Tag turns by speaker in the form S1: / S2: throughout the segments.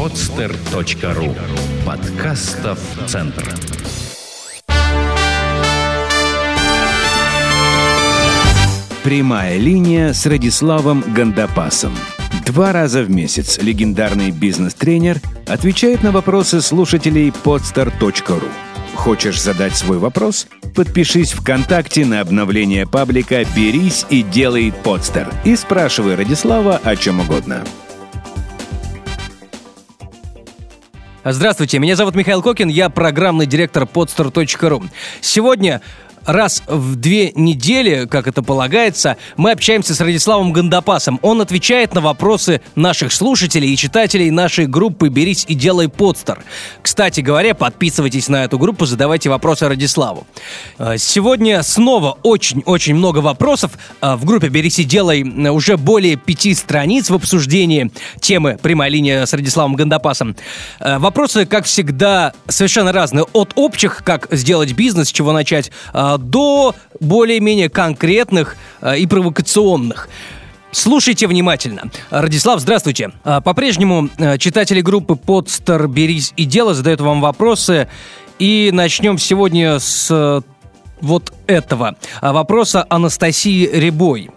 S1: podster.ru Подкастов Центр Прямая линия с Радиславом Гандапасом. Два раза в месяц легендарный бизнес-тренер отвечает на вопросы слушателей podster.ru Хочешь задать свой вопрос? Подпишись ВКонтакте на обновление паблика «Берись и делай подстер» и спрашивай Радислава о чем угодно.
S2: Здравствуйте, меня зовут Михаил Кокин, я программный директор podster.ru. Сегодня раз в две недели, как это полагается, мы общаемся с Радиславом Гандапасом. Он отвечает на вопросы наших слушателей и читателей нашей группы «Берись и делай подстер». Кстати говоря, подписывайтесь на эту группу, задавайте вопросы Радиславу. Э, сегодня снова очень-очень много вопросов. Э, в группе «Берись и делай» уже более пяти страниц в обсуждении темы «Прямая линия» с Радиславом Гандапасом. Э, вопросы, как всегда, совершенно разные. От общих, как сделать бизнес, с чего начать, до более-менее конкретных э, и провокационных. Слушайте внимательно. Радислав, здравствуйте. А, по-прежнему э, читатели группы «Подстер. Берись и дело» задают вам вопросы. И начнем сегодня с э, вот этого. Вопроса Анастасии Рябой.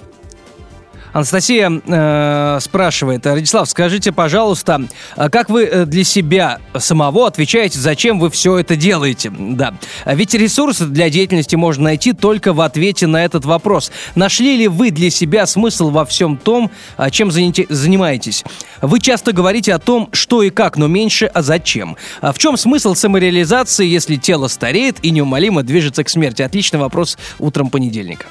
S2: Анастасия э, спрашивает, Радислав, скажите, пожалуйста, а как вы э, для себя самого отвечаете, зачем вы все это делаете? Да. Ведь ресурсы для деятельности можно найти только в ответе на этот вопрос. Нашли ли вы для себя смысл во всем том, а, чем занимаетесь? Вы часто говорите о том, что и как, но меньше, а зачем? А в чем смысл самореализации, если тело стареет и неумолимо движется к смерти? Отличный вопрос утром понедельника.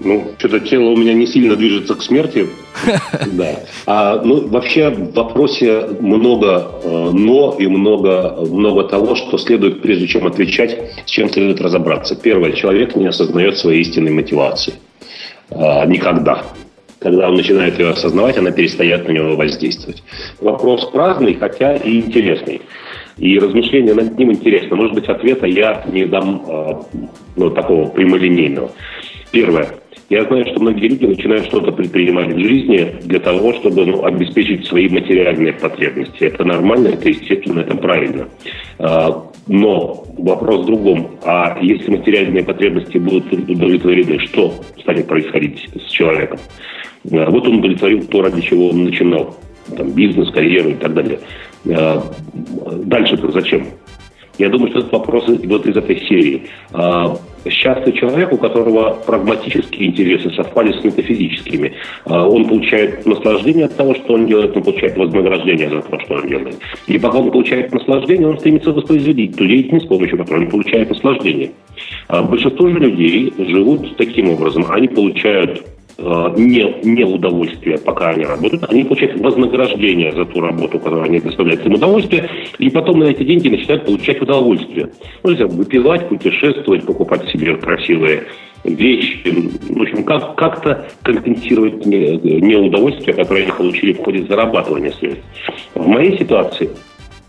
S3: Ну, что-то тело у меня не сильно движется к смерти. Да. А, ну, вообще в вопросе много э, «но» и много, много того, что следует, прежде чем отвечать, с чем следует разобраться. Первое. Человек не осознает своей истинной мотивации. А, никогда. Когда он начинает ее осознавать, она перестает на него воздействовать. Вопрос праздный, хотя и интересный. И размышления над ним интересно. Может быть, ответа я не дам э, ну, такого прямолинейного. Первое. Я знаю, что многие люди начинают что-то предпринимать в жизни для того, чтобы ну, обеспечить свои материальные потребности. Это нормально, это естественно, это правильно. А, но вопрос в другом. А если материальные потребности будут удовлетворены, что станет происходить с человеком? А, вот он удовлетворил то, ради чего он начинал. Там, бизнес, карьеру и так далее. А, дальше-то зачем? Я думаю, что этот вопрос вот из этой серии. А, счастлив человек, у которого прагматические интересы совпали с метафизическими. А, он получает наслаждение от того, что он делает, он получает вознаграждение за то, что он делает. И пока он получает наслаждение, он стремится воспроизводить ту деятельность, с помощью которой он получает наслаждение. А большинство же людей живут таким образом. Они получают не, не удовольствие, пока они работают, они получают вознаграждение за ту работу, которую они доставляют им удовольствие, и потом на эти деньги начинают получать удовольствие. Ну, нельзя выпивать, путешествовать, покупать себе красивые вещи, в общем, как, как-то компенсировать неудовольствие, которое они получили в ходе зарабатывания средств. В моей ситуации –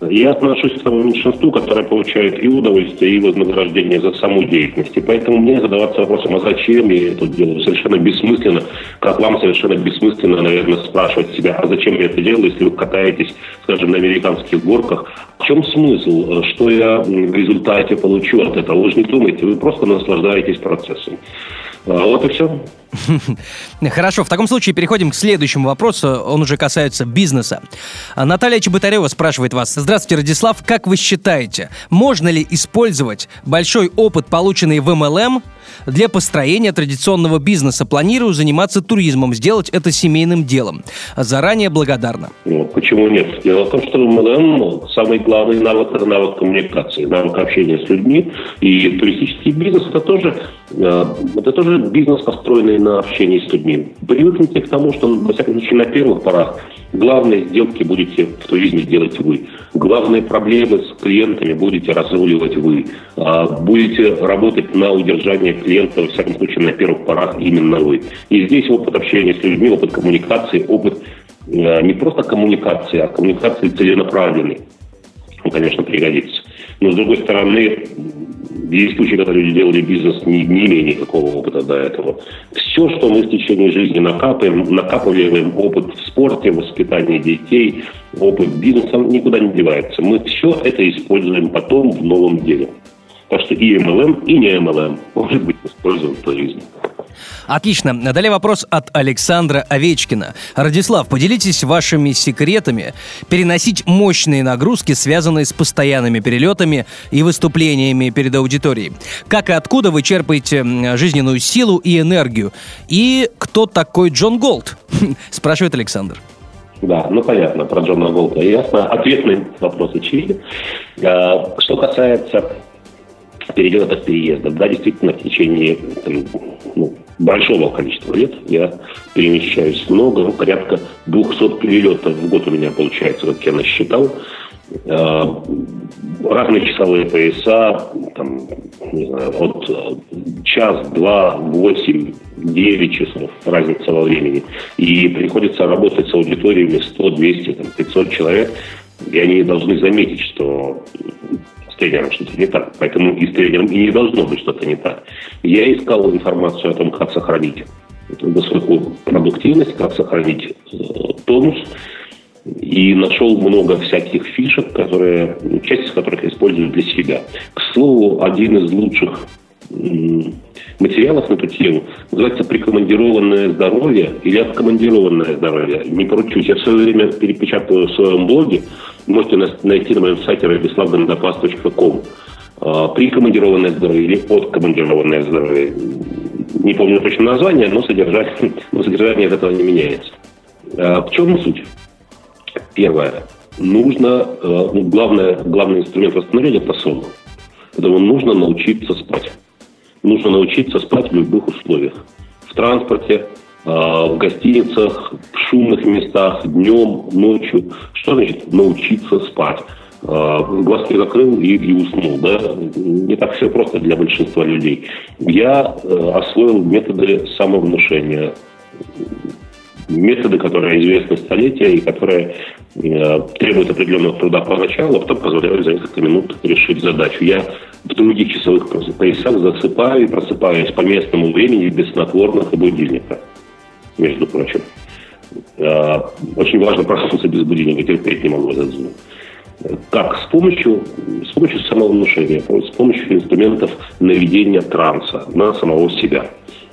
S3: я отношусь к тому меньшинству, которое получает и удовольствие, и вознаграждение за саму деятельность. И поэтому мне задаваться вопросом, а зачем я это делаю, совершенно бессмысленно. Как вам совершенно бессмысленно, наверное, спрашивать себя, а зачем я это делаю, если вы катаетесь, скажем, на американских горках. В чем смысл? Что я в результате получу от этого? Вы же не думаете, вы просто наслаждаетесь процессом. А вот и все.
S2: Хорошо, в таком случае переходим к следующему вопросу. Он уже касается бизнеса. Наталья Чеботарева спрашивает вас. Здравствуйте, Радислав. Как вы считаете, можно ли использовать большой опыт, полученный в MLM, для построения традиционного бизнеса. Планирую заниматься туризмом, сделать это семейным делом. Заранее благодарна.
S3: Ну, почему нет? Дело в том, что МЛМ самый главный навык – навык коммуникации, навык общения с людьми. И туристический бизнес – это тоже, э, это тоже бизнес, построенный на общении с людьми. Привыкните к тому, что, во всяком случае, на первых порах главные сделки будете в туризме делать вы. Главные проблемы с клиентами будете разруливать вы. А будете работать на удержание клиента, во всяком случае, на первых порах именно вы. И здесь опыт общения с людьми, опыт коммуникации, опыт э, не просто коммуникации, а коммуникации целенаправленной. Он, конечно, пригодится. Но, с другой стороны, есть случаи, когда люди делали бизнес, не, не имея никакого опыта до этого. Все, что мы в течение жизни накапываем, накапливаем опыт в спорте, воспитании детей, опыт бизнеса, никуда не девается. Мы все это используем потом в новом деле. Так что и MLM, и не MLM может быть использован в жизни.
S2: Отлично. Далее вопрос от Александра Овечкина. Радислав, поделитесь вашими секретами переносить мощные нагрузки, связанные с постоянными перелетами и выступлениями перед аудиторией. Как и откуда вы черпаете жизненную силу и энергию? И кто такой Джон Голд? Спрашивает Александр.
S3: Да, ну понятно, про Джона Голда ясно. Ответ на вопрос очевиден. А, что касается перелетов, переездов. Да, действительно, в течение там, ну, большого количества лет я перемещаюсь много, ну, порядка 200 перелетов в год у меня получается, как я насчитал. А, разные часовые пояса, там, не знаю, от час, два, восемь, девять часов разница во времени. И приходится работать с аудиториями 100, 200, там, 500 человек, и они должны заметить, что тренером что-то не так. Поэтому и с тренером и не должно быть что-то не так. Я искал информацию о том, как сохранить высокую продуктивность, как сохранить э, тонус, и нашел много всяких фишек, которые, часть из которых я использую для себя. К слову, один из лучших материалов на эту тему называется «Прикомандированное здоровье» или «Откомандированное здоровье». Не поручусь. Я в свое время перепечатываю в своем блоге можете найти на моем сайте radislavgandapас.com. А, Прикомандированное здоровье или подкомандированное здоровье. Не помню точно название, но содержание, но содержание от этого не меняется. А, в чем суть? Первое. Нужно, а, ну, главное, главный инструмент восстановления – это сон. Поэтому нужно научиться спать. Нужно научиться спать в любых условиях. В транспорте, а, в гостиницах, в шумных местах, днем, ночью. Что значит научиться спать? А, глазки закрыл и, и уснул. Да? Не так все просто для большинства людей. Я э, освоил методы самовнушения. Методы, которые известны столетия и которые э, требуют определенного труда поначалу, а потом позволяют за несколько минут решить задачу. Я в других часовых поясах засыпаю и просыпаюсь по местному времени без снотворных и будильника между прочим. А, очень важно проснуться без будильника, терпеть не могу этот звук. Как? С помощью, с помощью самовнушения, с помощью инструментов наведения транса на самого себя.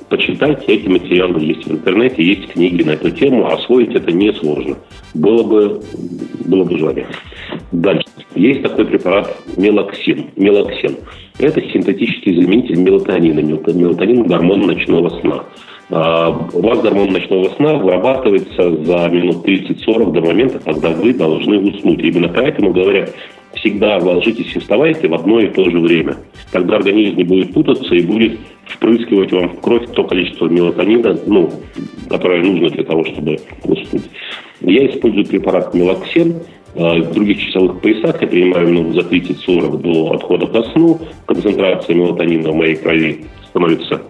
S3: Почитайте, эти материалы есть в интернете, есть книги на эту тему, освоить это несложно. Было бы, было бы желание. Дальше. Есть такой препарат мелоксин. Мелоксин. Это синтетический заменитель мелатонина. Мелатонин – гормон ночного сна. А, у вас гормон ночного сна вырабатывается за минут 30-40 до момента, когда вы должны уснуть. Именно поэтому говорят, всегда ложитесь и вставайте в одно и то же время. Тогда организм не будет путаться и будет впрыскивать вам в кровь то количество мелатонина, ну, которое нужно для того, чтобы уснуть. Я использую препарат мелоксен, в других часовых поясах я принимаю ну, за 30-40 до отхода ко сну. Концентрация мелатонина в моей крови становится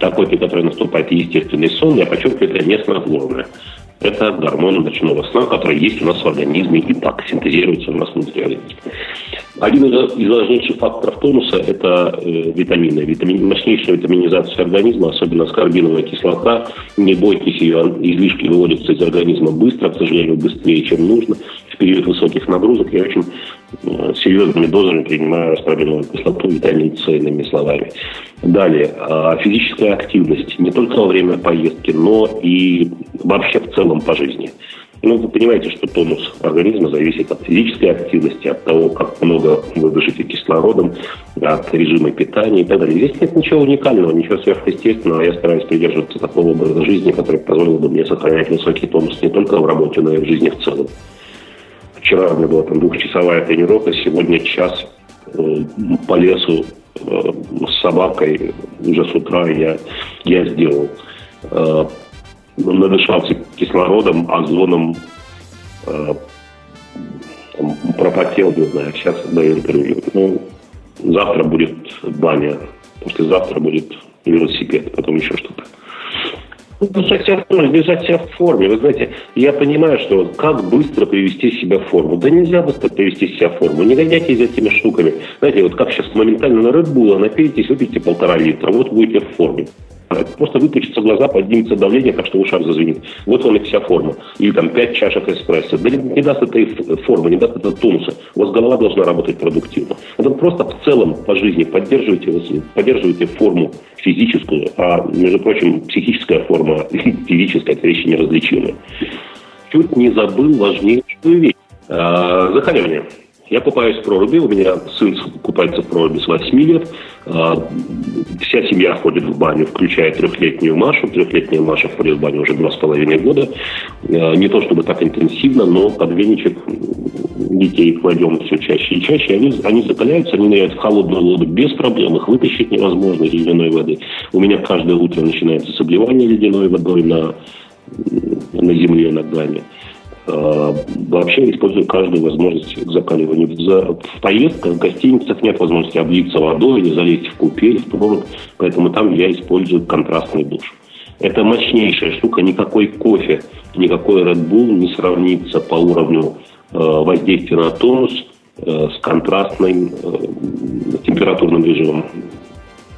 S3: такой, при которой наступает естественный сон, я подчеркиваю, это не снотворное. Это гормон ночного сна, который есть у нас в организме и так синтезируется у нас внутри организма. Один из важнейших факторов тонуса – это э, витамины. Витамин, мощнейшая витаминизация организма, особенно аскорбиновая кислота. Не бойтесь ее, излишки выводятся из организма быстро, к сожалению, быстрее, чем нужно. В период высоких нагрузок я очень э, серьезными дозами принимаю аскорбиновую кислоту, витамин С, иными словами. Далее, а, физическая активность не только во время поездки, но и вообще в целом по жизни. Ну, вы понимаете, что тонус организма зависит от физической активности, от того, как много вы дышите кислородом, от режима питания и так далее. Здесь нет ничего уникального, ничего сверхъестественного. Я стараюсь придерживаться такого образа жизни, который позволил бы мне сохранять высокий тонус не только в работе, но и в жизни в целом. Вчера у меня была там двухчасовая тренировка, сегодня час э, по лесу э, с собакой уже с утра я, я сделал. Надышался кислородом, озоном, э, там, пропотел, не знаю, сейчас даю интервью. Ну, завтра будет баня, послезавтра будет велосипед, потом еще что-то. Держать себя, держать себя в форме. Вы знаете, я понимаю, что как быстро привести себя в форму. Да нельзя быстро привести себя в форму. Не гоняйтесь за этими штуками. Знаете, вот как сейчас моментально на Red Bull напейтесь, выпейте полтора литра, вот будете в форме. Просто выпучатся глаза, поднимется давление, так что в зазвенит. Вот он и вся форма. Или там пять чашек эспрессо. Да не, не даст этой формы, не даст этого тонуса. У вас голова должна работать продуктивно. Это просто в целом по жизни поддерживайте, поддерживайте форму физическую, а, между прочим, психическая форма физическая – это вещи неразличимые. Чуть не забыл важнейшую вещь. А, захоривание. Я купаюсь в проруби, у меня сын купается в проруби с 8 лет. А, вся семья ходит в баню, включая трехлетнюю Машу. Трехлетняя Маша ходит в баню уже два с половиной года. А, не то чтобы так интенсивно, но под веничек детей кладем все чаще и чаще. Они, они закаляются, они ныряют в холодную воду без проблем. Их вытащить невозможно из ледяной воды. У меня каждое утро начинается с обливания ледяной водой на, на земле над нами. Э, вообще использую каждую возможность к закаливанию. В поездках в гостиницах нет возможности облиться водой или залезть в купель, в прорубь, поэтому там я использую контрастный душ. Это мощнейшая штука, никакой кофе, никакой Red Bull не сравнится по уровню э, воздействия на тонус э, с контрастным температурным режимом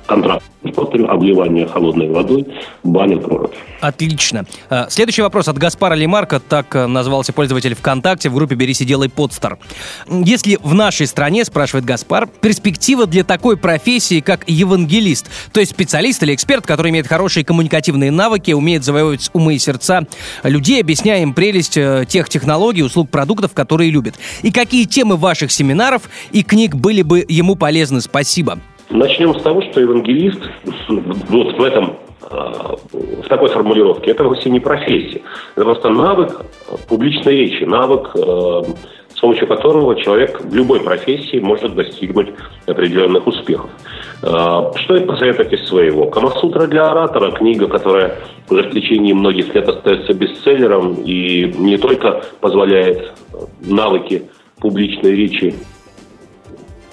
S3: контраст. Повторю, обливание холодной водой, баня прорубь.
S2: Отлично. А, следующий вопрос от Гаспара Лемарка, так э, назвался пользователь ВКонтакте в группе «Берись и делай подстар». Если в нашей стране, спрашивает Гаспар, перспектива для такой профессии, как евангелист, то есть специалист или эксперт, который имеет хорошие коммуникативные навыки, умеет завоевывать умы и сердца людей, объясняя им прелесть э, тех технологий, услуг, продуктов, которые любят. И какие темы ваших семинаров и книг были бы ему полезны? Спасибо.
S3: Начнем с того, что евангелист вот в этом э, в такой формулировке, это вовсе не профессия. Это просто навык публичной речи, навык, э, с помощью которого человек в любой профессии может достигнуть определенных успехов. Э, что это посоветуете своего? Камасутра для оратора, книга, которая уже в течение многих лет остается бестселлером и не только позволяет навыки публичной речи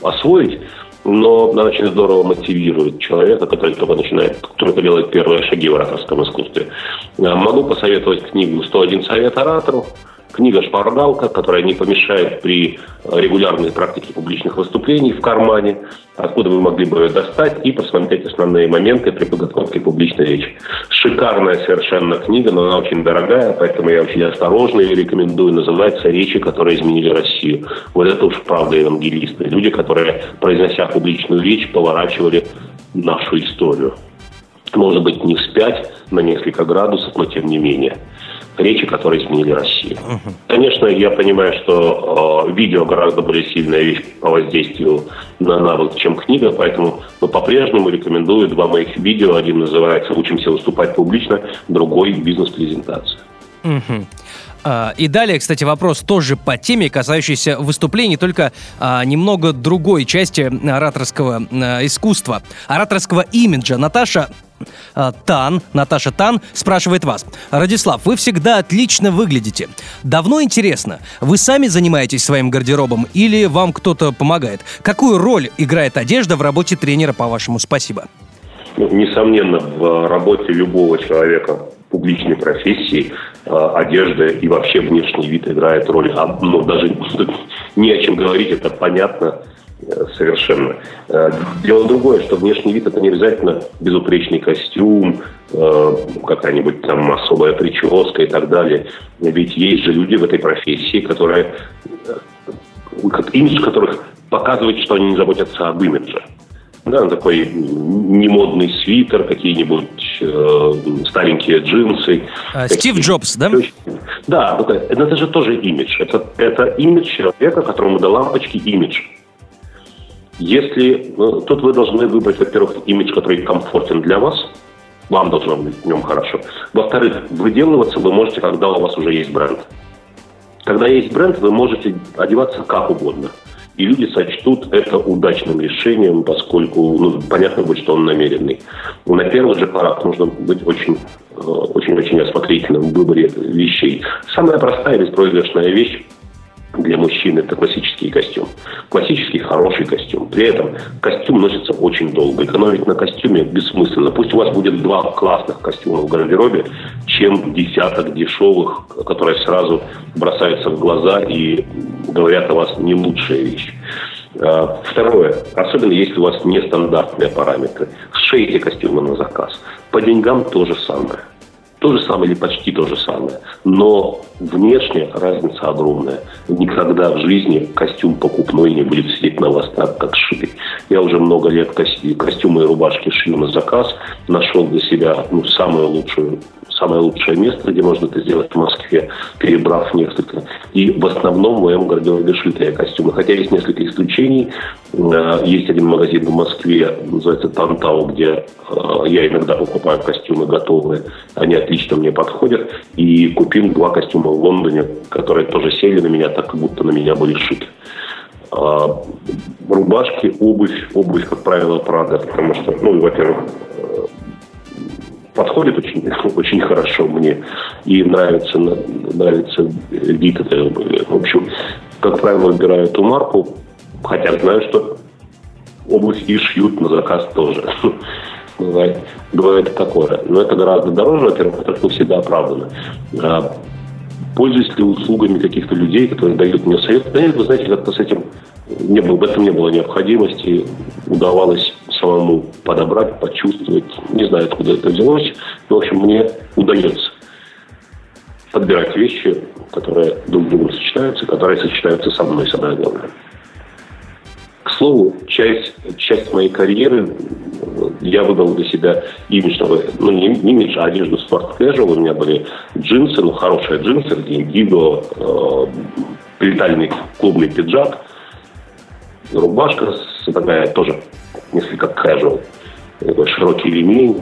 S3: освоить, но она очень здорово мотивирует человека, который только начинает, только делает первые шаги в ораторском искусстве. Э, могу посоветовать книгу «101 совет оратору», Книга «Шпаргалка», которая не помешает при регулярной практике публичных выступлений в кармане, откуда вы могли бы ее достать и посмотреть основные моменты при подготовке публичной речи. Шикарная совершенно книга, но она очень дорогая, поэтому я очень осторожно ее рекомендую. Называется «Речи, которые изменили Россию». Вот это уж правда евангелисты. Люди, которые, произнося публичную речь, поворачивали нашу историю. Может быть, не вспять на несколько градусов, но тем не менее речи, которые изменили Россию. Угу. Конечно, я понимаю, что э, видео гораздо более сильная вещь по воздействию на навык, чем книга, поэтому но по-прежнему рекомендую два моих видео. Один называется «Учимся выступать публично», другой «Бизнес-презентация».
S2: Угу. И далее, кстати, вопрос тоже по теме, касающийся выступлений, только а, немного другой части ораторского а, искусства, ораторского имиджа. Наташа Тан, Наташа Тан спрашивает вас. Радислав, вы всегда отлично выглядите. Давно интересно, вы сами занимаетесь своим гардеробом или вам кто-то помогает? Какую роль играет одежда в работе тренера, по-вашему? Спасибо.
S3: Ну, несомненно, в работе любого человека публичной профессии а, одежда и вообще внешний вид играет роль. А, ну, даже не о чем говорить, это понятно совершенно. Э, дело другое, что внешний вид это не обязательно безупречный костюм, э, какая-нибудь там особая прическа и так далее. Ведь есть же люди в этой профессии, которые, э, имидж которых показывает, что они не заботятся об имидже. Да, такой немодный свитер, какие-нибудь э, старенькие джинсы.
S2: А, Стив Джобс, да?
S3: Да, это, это же тоже имидж. Это, это имидж человека, которому до лампочки имидж. Если ну, тут вы должны выбрать, во-первых, имидж, который комфортен для вас, вам должно быть в нем хорошо. Во-вторых, выделываться вы можете, когда у вас уже есть бренд. Когда есть бренд, вы можете одеваться как угодно. И люди сочтут это удачным решением, поскольку ну, понятно будет, что он намеренный. На первых же порах нужно быть очень очень-очень осмотрительным в выборе вещей. Самая простая беспроигрышная вещь для мужчин это классический костюм. Классический хороший костюм. При этом костюм носится очень долго. Экономить на костюме бессмысленно. Пусть у вас будет два классных костюма в гардеробе, чем десяток дешевых, которые сразу бросаются в глаза и говорят о вас не лучшая вещь. А, второе. Особенно если у вас нестандартные параметры. Сшейте костюмы на заказ. По деньгам то же самое. То же самое или почти то же самое. Но внешне разница огромная. Никогда в жизни костюм покупной не будет сидеть на вас так, как сшитый. Я уже много лет костюмы и рубашки шью на заказ. Нашел для себя ну, самую лучшую самое лучшее место, где можно это сделать в Москве, перебрав несколько. И в основном в моем гардеробе шитые костюмы. Хотя есть несколько исключений. Э, есть один магазин в Москве, называется Тантау, где э, я иногда покупаю костюмы готовые. Они отлично мне подходят. И купил два костюма в Лондоне, которые тоже сели на меня, так как будто на меня были шиты э, рубашки, обувь, обувь, как правило, Прада, потому что, ну, во-первых, подходит очень, очень хорошо мне и нравится, нравится вид этой обуви. В общем, как правило, выбираю эту марку, хотя знаю, что обувь и шьют на заказ тоже. Бывает, бывает такое. Но это гораздо дороже, во-первых, не всегда оправдано. А, пользуюсь ли услугами каких-то людей, которые дают мне совет? Да нет, вы знаете, как-то с этим не было, в этом не было необходимости. Удавалось самому подобрать, почувствовать. Не знаю, откуда это взялось. Но, в общем, мне удается подбирать вещи, которые друг с другом сочетаются, которые сочетаются со мной, самое главное. К слову, часть, часть моей карьеры я выбрал для себя имидж, ну не, не имидж, а одежду спорт casual. У меня были джинсы, ну хорошие джинсы, где индиго, э, прилетальный клубный пиджак, рубашка с, такая тоже несколько casual, такой широкий ремень,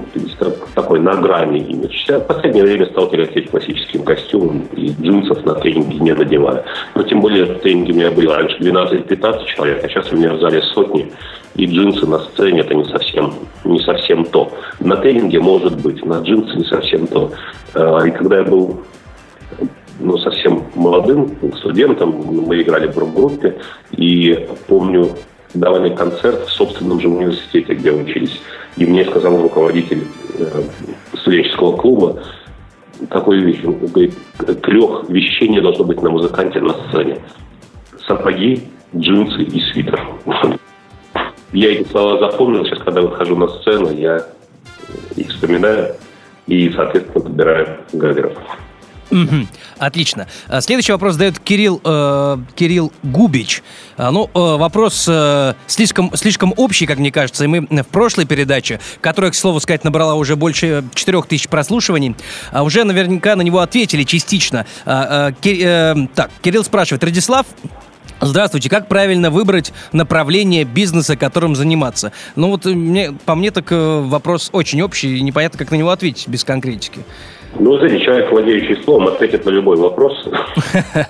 S3: такой на грани имидж. Я в последнее время стал тяготеть классическим костюмом и джинсов на тренинге не надеваю. Но тем более в тренинге у меня было раньше 12-15 человек, а сейчас у меня в зале сотни, и джинсы на сцене это не совсем, не совсем то. На тренинге может быть, на джинсы не совсем то. А, и когда я был ну, совсем молодым студентом, мы играли в рок-группе, и помню, давали концерт в собственном же университете, где учились. И мне сказал руководитель э, студенческого клуба, такой вещь, говорит, трех вещей не должно быть на музыканте на сцене. Сапоги, джинсы и свитер. Я эти слова запомнил, сейчас, когда выхожу на сцену, я их вспоминаю и, соответственно, подбираю гардероб.
S2: Угу. Отлично. А, следующий вопрос задает Кирилл, э, Кирилл Губич. А, ну, э, вопрос э, слишком, слишком общий, как мне кажется. И мы в прошлой передаче, которая, к слову сказать, набрала уже больше 4000 прослушиваний, а, уже наверняка на него ответили частично. А, э, Ки, э, так, Кирилл спрашивает. Радислав, Здравствуйте, как правильно выбрать направление бизнеса, которым заниматься? Ну вот мне, по мне так э, вопрос очень общий, и непонятно, как на него ответить без конкретики.
S3: Ну, знаете, человек, владеющий словом, ответит на любой вопрос.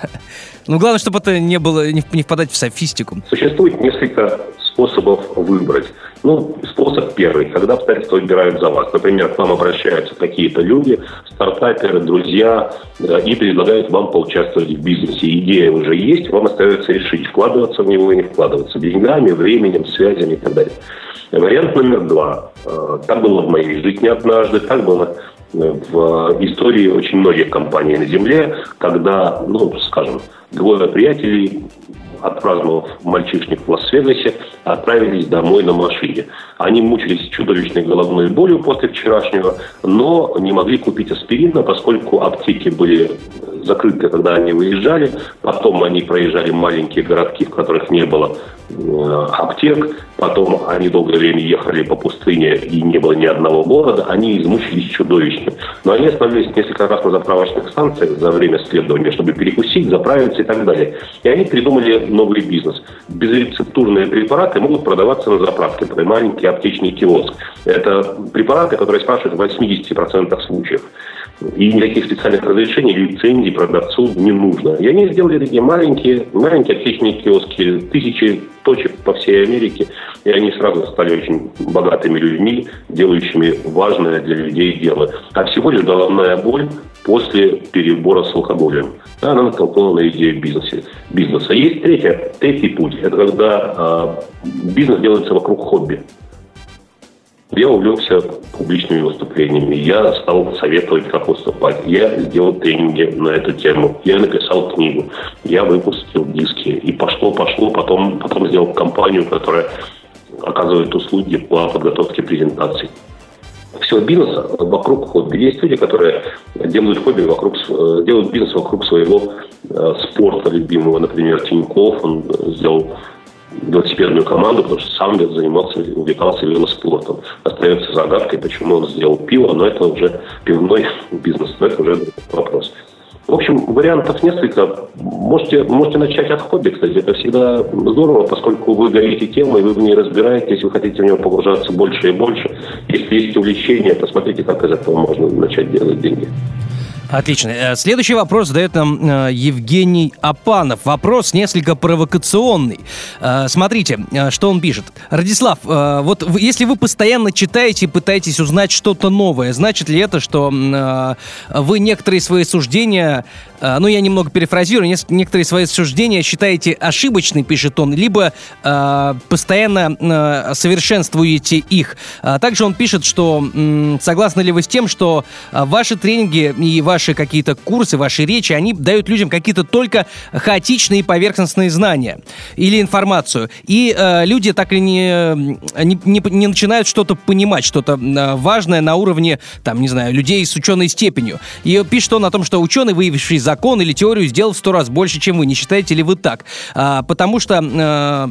S2: Ну, главное, чтобы это не было, не, впадать в софистику.
S3: Существует несколько способов выбрать. Ну, способ первый, когда обстоятельства выбирают за вас. Например, к вам обращаются какие-то люди, стартаперы, друзья, и предлагают вам поучаствовать в бизнесе. Идея уже есть, вам остается решить, вкладываться в него или не вкладываться. Деньгами, временем, связями и так далее. Вариант номер два. Э, так было в моей жизни однажды, так было в истории очень многих компаний на Земле, когда, ну, скажем, двое приятелей отпраздновав мальчишник в Лас-Вегасе, отправились домой на машине. Они мучились чудовищной головной болью после вчерашнего, но не могли купить аспирина, поскольку аптеки были закрыты, когда они выезжали. Потом они проезжали маленькие городки, в которых не было э, аптек. Потом они долгое время ехали по пустыне, и не было ни одного города. Они измучились чудовищно. Но они остановились несколько раз на заправочных станциях за время следования, чтобы перекусить, заправиться и так далее. И они придумали новый бизнес. Безрецептурные препараты могут продаваться на заправке, например, маленький аптечный киоск. Это препараты, которые спрашивают в 80% случаев. И никаких специальных разрешений, лицензий продавцу не нужно. И они сделали такие маленькие, маленькие аптечные киоски, тысячи точек по всей Америке. И они сразу стали очень богатыми людьми, делающими важное для людей дело. А всего лишь головная боль после перебора с алкоголем. Она натолкнула на идею бизнеса. бизнеса. Есть третья, третий путь. Это когда э, бизнес делается вокруг хобби. Я увлекся публичными выступлениями. Я стал советовать, как выступать. Я сделал тренинги на эту тему. Я написал книгу. Я выпустил диски. И пошло-пошло. Потом, потом сделал компанию, которая оказывает услуги по подготовке презентаций. Все бизнес вокруг хобби. Есть люди, которые делают хобби вокруг, э, делают бизнес вокруг своего э, спорта любимого. Например, Тиньков, он сделал велосипедную команду, потому что сам занимался, увлекался велоспортом. Остается загадкой, почему он сделал пиво, но это уже пивной бизнес, но это уже вопрос. В общем, вариантов несколько. Можете, можете начать от хобби, кстати. Это всегда здорово, поскольку вы горите темой, вы в ней разбираетесь, вы хотите в нее погружаться больше и больше. Если есть увлечение, посмотрите, как из этого можно начать делать деньги.
S2: Отлично. Э, следующий вопрос задает нам э, Евгений Апанов. Вопрос несколько провокационный. Э, смотрите, что он пишет. Радислав, вот если вы постоянно читаете и пытаетесь узнать что-то новое, значит ли это, что вы некоторые свои суждения ну, я немного перефразирую, некоторые свои суждения считаете ошибочными, пишет он, либо э, постоянно э, совершенствуете их. А также он пишет, что э, согласны ли вы с тем, что ваши тренинги и ваши какие-то курсы, ваши речи, они дают людям какие-то только хаотичные поверхностные знания или информацию. И э, люди так и не, не, не, не начинают что-то понимать, что-то важное на уровне, там, не знаю, людей с ученой степенью. И пишет он о том, что ученый, выявивший закон или теорию сделал в сто раз больше, чем вы. Не считаете ли вы так? А, потому что... А,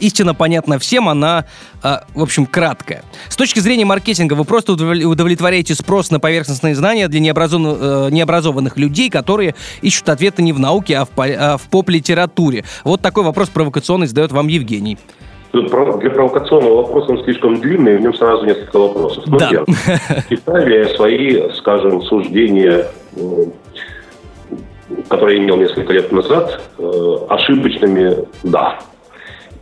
S2: истина понятна всем, она, в общем, краткая. С точки зрения маркетинга вы просто удовлетворяете спрос на поверхностные знания для необразованных, необразованных людей, которые ищут ответы не в науке, а в, а в поп-литературе. Вот такой вопрос провокационный задает вам Евгений.
S3: Для провокационного вопроса он слишком длинный, в нем сразу несколько вопросов. Ну, да. Читали свои, скажем, суждения которые я имел несколько лет назад, э, ошибочными – да.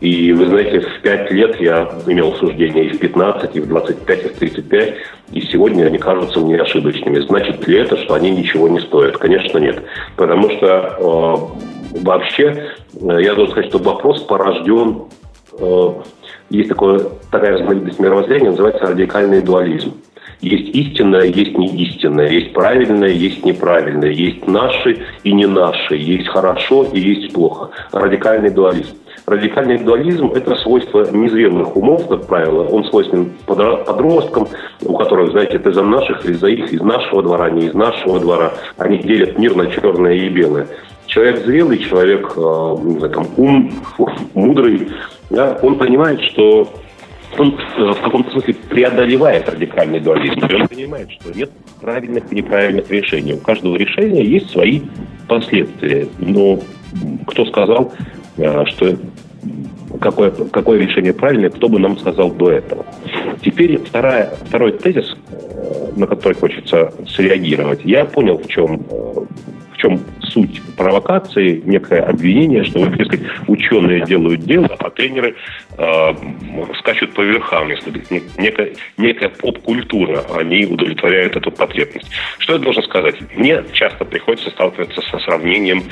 S3: И вы знаете, в 5 лет я имел суждения и в 15, и в 25, и в 35, и сегодня они кажутся мне ошибочными. Значит ли это, что они ничего не стоят? Конечно, нет. Потому что э, вообще, э, я должен сказать, что вопрос порожден, э, есть такое, такая разновидность мировоззрения, называется радикальный дуализм. Есть истинное, есть не истинное, есть правильное, есть неправильное, есть наши и не наши, есть хорошо и есть плохо. Радикальный дуализм. Радикальный дуализм – это свойство незрелых умов, как правило. Он свойственен подросткам, у которых, знаете, это за наших или за их, из нашего двора, не из нашего двора. Они делят мир на черное и белое. Человек зрелый, человек, э, там, ум, мудрый, да, он понимает, что он э, в каком-то смысле преодолевает радикальный дуализм. И он понимает, что нет правильных и неправильных решений. У каждого решения есть свои последствия. Но кто сказал, э, что какое, какое решение правильное, кто бы нам сказал до этого. Теперь вторая, второй тезис, э, на который хочется среагировать. Я понял, в чем чем суть провокации, некое обвинение, что, вот, сказать, ученые делают дело, а тренеры э, скачут по верхам, если некая, некая поп-культура, они удовлетворяют эту потребность. Что я должен сказать? Мне часто приходится сталкиваться со сравнением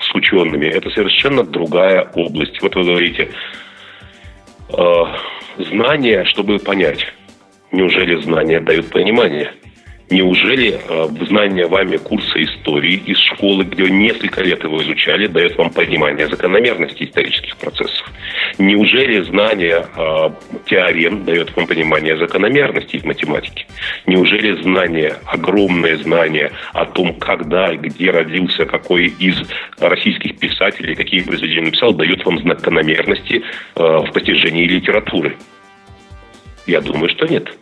S3: с учеными. Это совершенно другая область. Вот вы говорите, э, знания, чтобы понять. Неужели знания дают понимание? Неужели э, знание вами курса истории из школы, где несколько лет его изучали, дает вам понимание закономерности исторических процессов? Неужели знание э, теорем дает вам понимание закономерности в математике? Неужели знание, огромное знание о том, когда и где родился какой из российских писателей, какие произведения написал, дает вам закономерности э, в постижении литературы? Я думаю, что нет.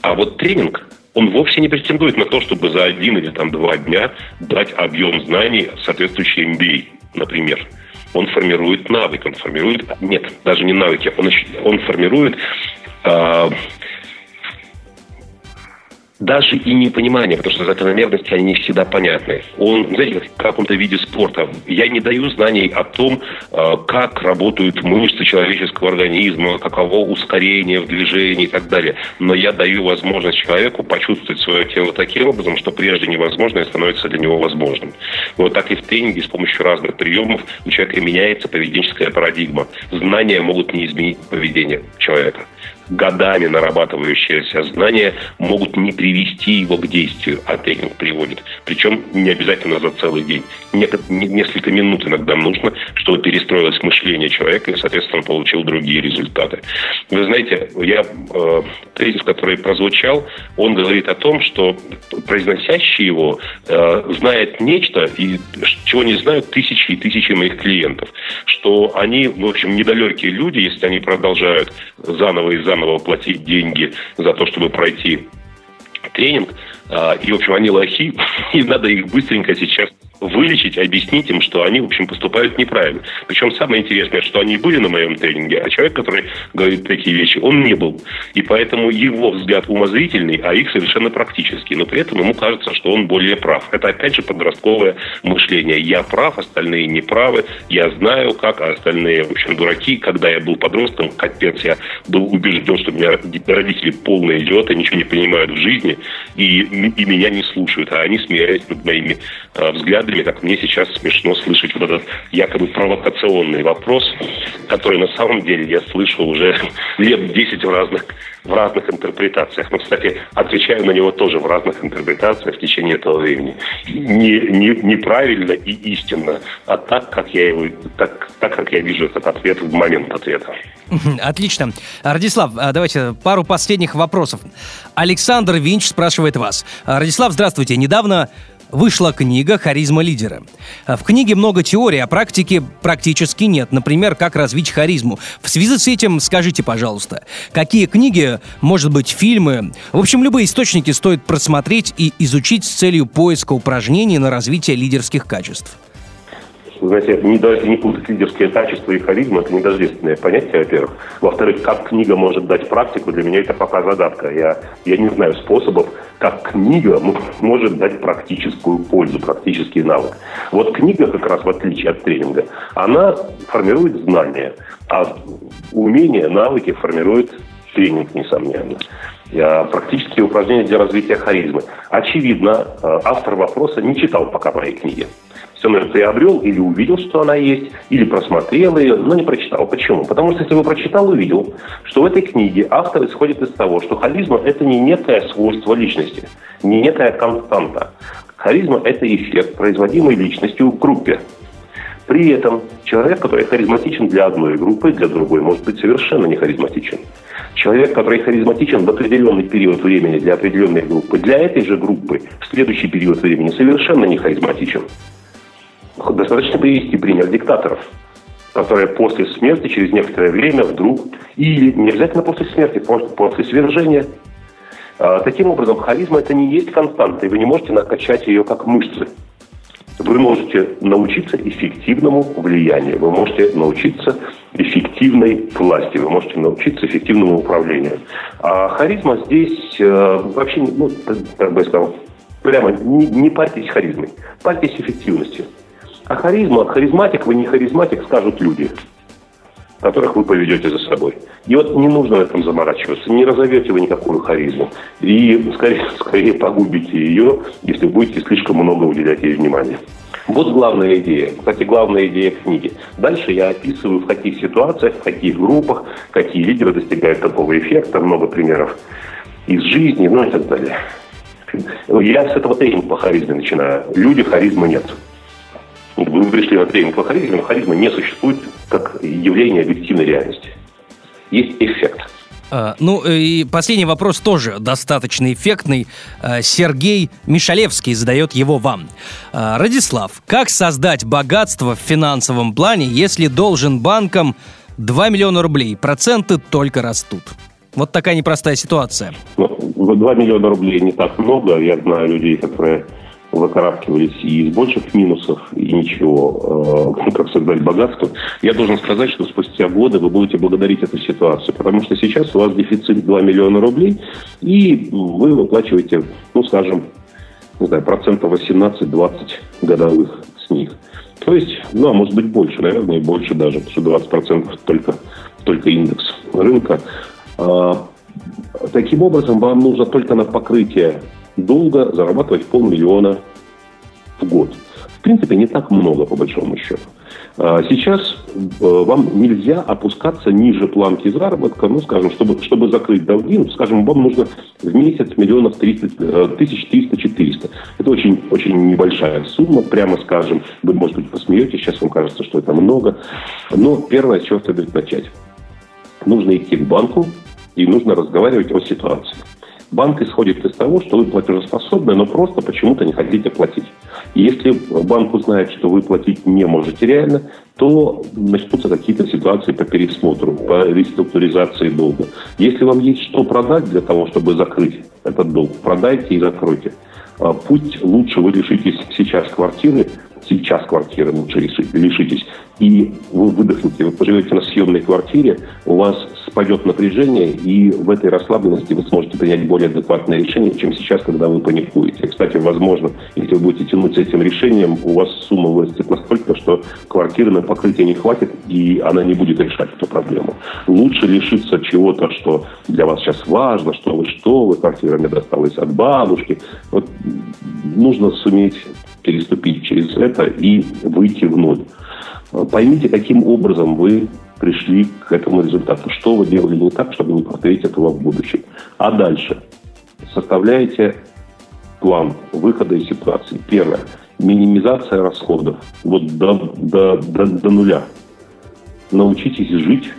S3: А вот тренинг он вовсе не претендует на то, чтобы за один или там два дня дать объем знаний, соответствующий MBA, например. Он формирует навык, он формирует... Нет, даже не навыки, он, он формирует э, даже и непонимание, потому что закономерности, они не всегда понятны. Он, знаете, как в каком-то виде спорта. Я не даю знаний о том, э, как работают мышцы человеческого организма, каково ускорение в движении и так далее. Но я даю возможность человеку почувствовать свое тело таким образом, что прежде невозможное становится для него возможным. Вот так и в тренинге с помощью разных приемов у человека меняется поведенческая парадигма. Знания могут не изменить поведение человека годами нарабатывающиеся знания могут не привести его к действию, а тренинг приводит. Причем не обязательно за целый день. Несколько минут иногда нужно, чтобы перестроилось мышление человека и, соответственно, получил другие результаты. Вы знаете, я э, тезис, который прозвучал, он говорит о том, что произносящий его э, знает нечто, и чего не знают тысячи и тысячи моих клиентов. Что они, в общем, недалекие люди, если они продолжают заново и заново заново платить деньги за то, чтобы пройти тренинг. А, и, в общем, они лохи, и надо их быстренько сейчас вылечить, объяснить им, что они, в общем, поступают неправильно. Причем самое интересное, что они были на моем тренинге, а человек, который говорит такие вещи, он не был. И поэтому его взгляд умозрительный, а их совершенно практический. Но при этом ему кажется, что он более прав. Это, опять же, подростковое мышление. Я прав, остальные не правы. Я знаю, как, а остальные, в общем, дураки. Когда я был подростком, капец, я был убежден, что у меня родители полные идиоты, ничего не понимают в жизни, и, и меня не слушают. А они смеялись над моими э, взглядами как мне сейчас смешно слышать вот этот якобы провокационный вопрос, который на самом деле я слышал уже лет 10 в разных, в разных интерпретациях. Но, кстати, отвечаю на него тоже в разных интерпретациях в течение этого времени. Не, не, неправильно и истинно, а так, как я его, так, так, как я вижу этот ответ в момент ответа.
S2: Отлично. Радислав, а, давайте пару последних вопросов. Александр Винч спрашивает вас. Радислав, здравствуйте. Недавно вышла книга «Харизма лидера». В книге много теорий, а практики практически нет. Например, как развить харизму. В связи с этим скажите, пожалуйста, какие книги, может быть, фильмы, в общем, любые источники стоит просмотреть и изучить с целью поиска упражнений на развитие лидерских качеств?
S3: Знаете, не, давайте не путать лидерские качества и харизму, это недождественное понятие, во-первых. Во-вторых, как книга может дать практику, для меня это пока загадка. Я, я не знаю способов, как книга может дать практическую пользу, практический навык. Вот книга, как раз в отличие от тренинга, она формирует знания, а умения, навыки формирует тренинг, несомненно. Практические упражнения для развития харизмы. Очевидно, э, автор вопроса не читал пока моей книги он приобрел или увидел, что она есть, или просмотрел ее, но не прочитал. Почему? Потому что если бы прочитал, увидел, что в этой книге автор исходит из того, что харизма – это не некое свойство личности, не некая константа. Харизма – это эффект, производимый личностью в группе. При этом человек, который харизматичен для одной группы, для другой может быть совершенно не харизматичен. Человек, который харизматичен в определенный период времени для определенной группы, для этой же группы в следующий период времени совершенно не харизматичен. Достаточно привести пример диктаторов, которые после смерти через некоторое время вдруг, или не обязательно после смерти, после свержения. А, таким образом, харизма это не есть константа, и вы не можете накачать ее как мышцы. Вы можете научиться эффективному влиянию, вы можете научиться эффективной власти, вы можете научиться эффективному управлению. А харизма здесь э, вообще, ну, как бы я сказал, прямо не, не парьтесь харизмой, парьтесь эффективностью. А харизма, харизматик вы не харизматик, скажут люди, которых вы поведете за собой. И вот не нужно на этом заморачиваться, не разовьете вы никакую харизму. И скорее, скорее погубите ее, если будете слишком много уделять ей внимания. Вот главная идея. Кстати, главная идея книги. Дальше я описываю, в каких ситуациях, в каких группах, какие лидеры достигают такого эффекта, много примеров из жизни, ну и так далее. Я с этого тренинга по харизме начинаю. Люди харизмы нет. Вы пришли на тренинг по харизме, но харизма не существует как явление объективной реальности. Есть эффект.
S2: А, ну и последний вопрос тоже достаточно эффектный. А, Сергей Мишалевский задает его вам. А, Радислав, как создать богатство в финансовом плане, если должен банкам 2 миллиона рублей, проценты только растут? Вот такая непростая ситуация.
S3: Ну, 2 миллиона рублей не так много. Я знаю людей, которые выкарабкивались и из больших минусов, и ничего, э, как создать богатство, я должен сказать, что спустя годы вы будете благодарить эту ситуацию, потому что сейчас у вас дефицит 2 миллиона рублей, и вы выплачиваете, ну, скажем, не знаю, процентов 18-20 годовых с них. То есть, ну, а может быть больше, наверное, и больше даже, потому что 20% только, только индекс рынка. А, таким образом, вам нужно только на покрытие долга зарабатывать полмиллиона в год. В принципе, не так много, по большому счету. А, сейчас э, вам нельзя опускаться ниже планки заработка, ну, скажем, чтобы, чтобы закрыть долги, ну, скажем, вам нужно в месяц миллионов 300, э, тысяч 300-400. Это очень, очень небольшая сумма, прямо скажем. Вы, может быть, посмеетесь, сейчас вам кажется, что это много. Но первое, с чего следует начать. Нужно идти к банку и нужно разговаривать о ситуации. Банк исходит из того, что вы платежеспособны, но просто почему-то не хотите платить. Если банк узнает, что вы платить не можете реально, то начнутся какие-то ситуации по пересмотру, по реструктуризации долга. Если вам есть что продать для того, чтобы закрыть этот долг, продайте и закройте. А путь лучше вы лишитесь сейчас квартиры, сейчас квартиры лучше лишитесь, и вы выдохнете, вы поживете на съемной квартире, у вас спадет напряжение, и в этой расслабленности вы сможете принять более адекватное решение, чем сейчас, когда вы паникуете. Кстати, возможно, если вы будете тянуть с этим решением, у вас сумма вырастет настолько, что квартиры на покрытие не хватит, и она не будет решать эту проблему. Лучше лишиться чего-то, что для вас сейчас важно, что вы что, вы квартира мне досталась от бабушки. Вот нужно суметь переступить через это и выйти в ноль. Поймите, каким образом вы пришли к этому результату. Что вы делали не так, чтобы не повторить этого в будущем. А дальше составляете план выхода из ситуации. Первое. Минимизация расходов. Вот до, до, до, до нуля. Научитесь жить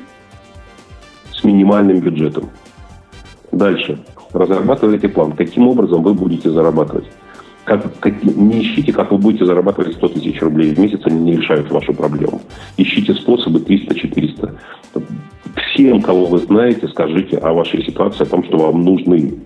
S3: с минимальным бюджетом. Дальше. Разрабатывайте план. Каким образом вы будете зарабатывать. Как, как, не ищите, как вы будете зарабатывать 100 тысяч рублей в месяц, они не решают вашу проблему. Ищите способы 300-400. Всем, кого вы знаете, скажите о вашей ситуации, о том, что вам нужны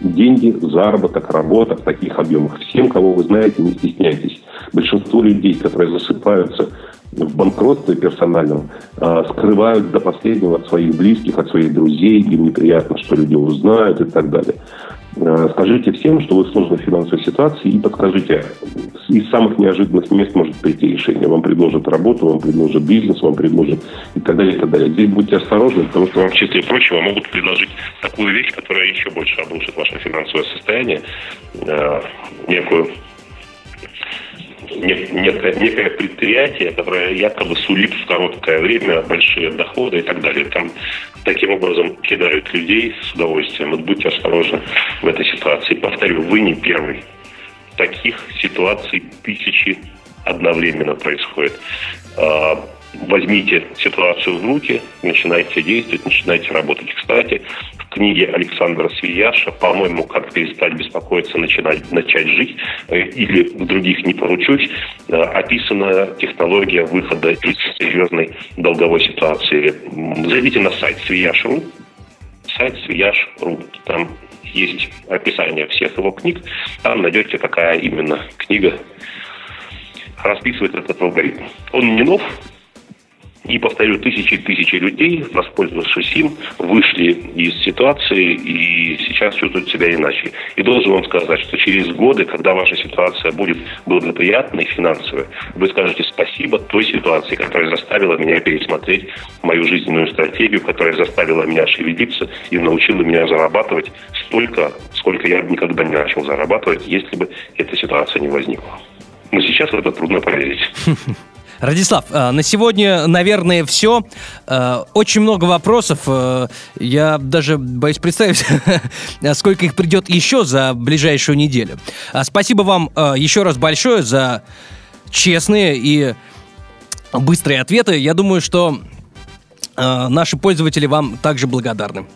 S3: деньги, заработок, работа в таких объемах. Всем, кого вы знаете, не стесняйтесь. Большинство людей, которые засыпаются в банкротстве персональном, а, скрывают до последнего от своих близких, от своих друзей, им неприятно, что люди узнают и так далее. Э, скажите всем, что вы в сложной финансовой ситуации и подскажите, из самых неожиданных мест может прийти решение. Вам предложат работу, вам предложат бизнес, вам предложат и так далее, и так далее. Здесь будьте осторожны, потому что вам, в числе прочего, могут предложить такую вещь, которая еще больше обрушит ваше финансовое состояние, э, некую некое, некое предприятие, которое якобы сулит в короткое время большие доходы и так далее. Там таким образом кидают людей с удовольствием. Вот будьте осторожны в этой ситуации. Повторю, вы не первый. Таких ситуаций тысячи одновременно происходит. Возьмите ситуацию в руки, начинайте действовать, начинайте работать. Кстати, в книге Александра Свияша, по-моему, «Как перестать беспокоиться, начинать, начать жить» э, или других не поручусь, э, описана технология выхода из серьезной долговой ситуации. Зайдите на сайт свияш.ру, сайт свияш.ру, там есть описание всех его книг, там найдете, какая именно книга расписывает этот алгоритм. Он не нов, и, повторю, тысячи и тысячи людей, воспользовавшись им, вышли из ситуации и сейчас чувствуют себя иначе. И должен вам сказать, что через годы, когда ваша ситуация будет благоприятной финансовой, вы скажете спасибо той ситуации, которая заставила меня пересмотреть мою жизненную стратегию, которая заставила меня шевелиться и научила меня зарабатывать столько, сколько я никогда не начал зарабатывать, если бы эта ситуация не возникла. Но сейчас в это трудно поверить.
S2: Радислав, э, на сегодня, наверное, все. Э, очень много вопросов. Э, я даже боюсь представить, сколько их придет еще за ближайшую неделю. Спасибо вам еще раз большое за честные и быстрые ответы. Я думаю, что наши пользователи вам также благодарны.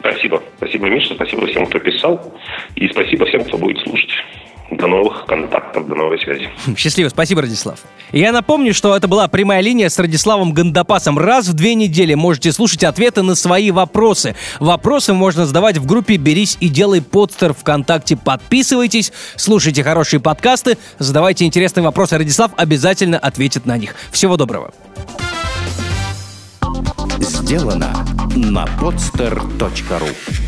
S3: Спасибо. Спасибо, Миша. Спасибо всем, кто писал. И спасибо всем, кто будет слушать. До новых контактов, до новой связи.
S2: Счастливо, спасибо, Радислав. Я напомню, что это была прямая линия с Радиславом Гандапасом. Раз в две недели можете слушать ответы на свои вопросы. Вопросы можно задавать в группе «Берись и делай подстер» ВКонтакте. Подписывайтесь, слушайте хорошие подкасты, задавайте интересные вопросы. Радислав обязательно ответит на них. Всего доброго.
S1: Сделано на podster.ru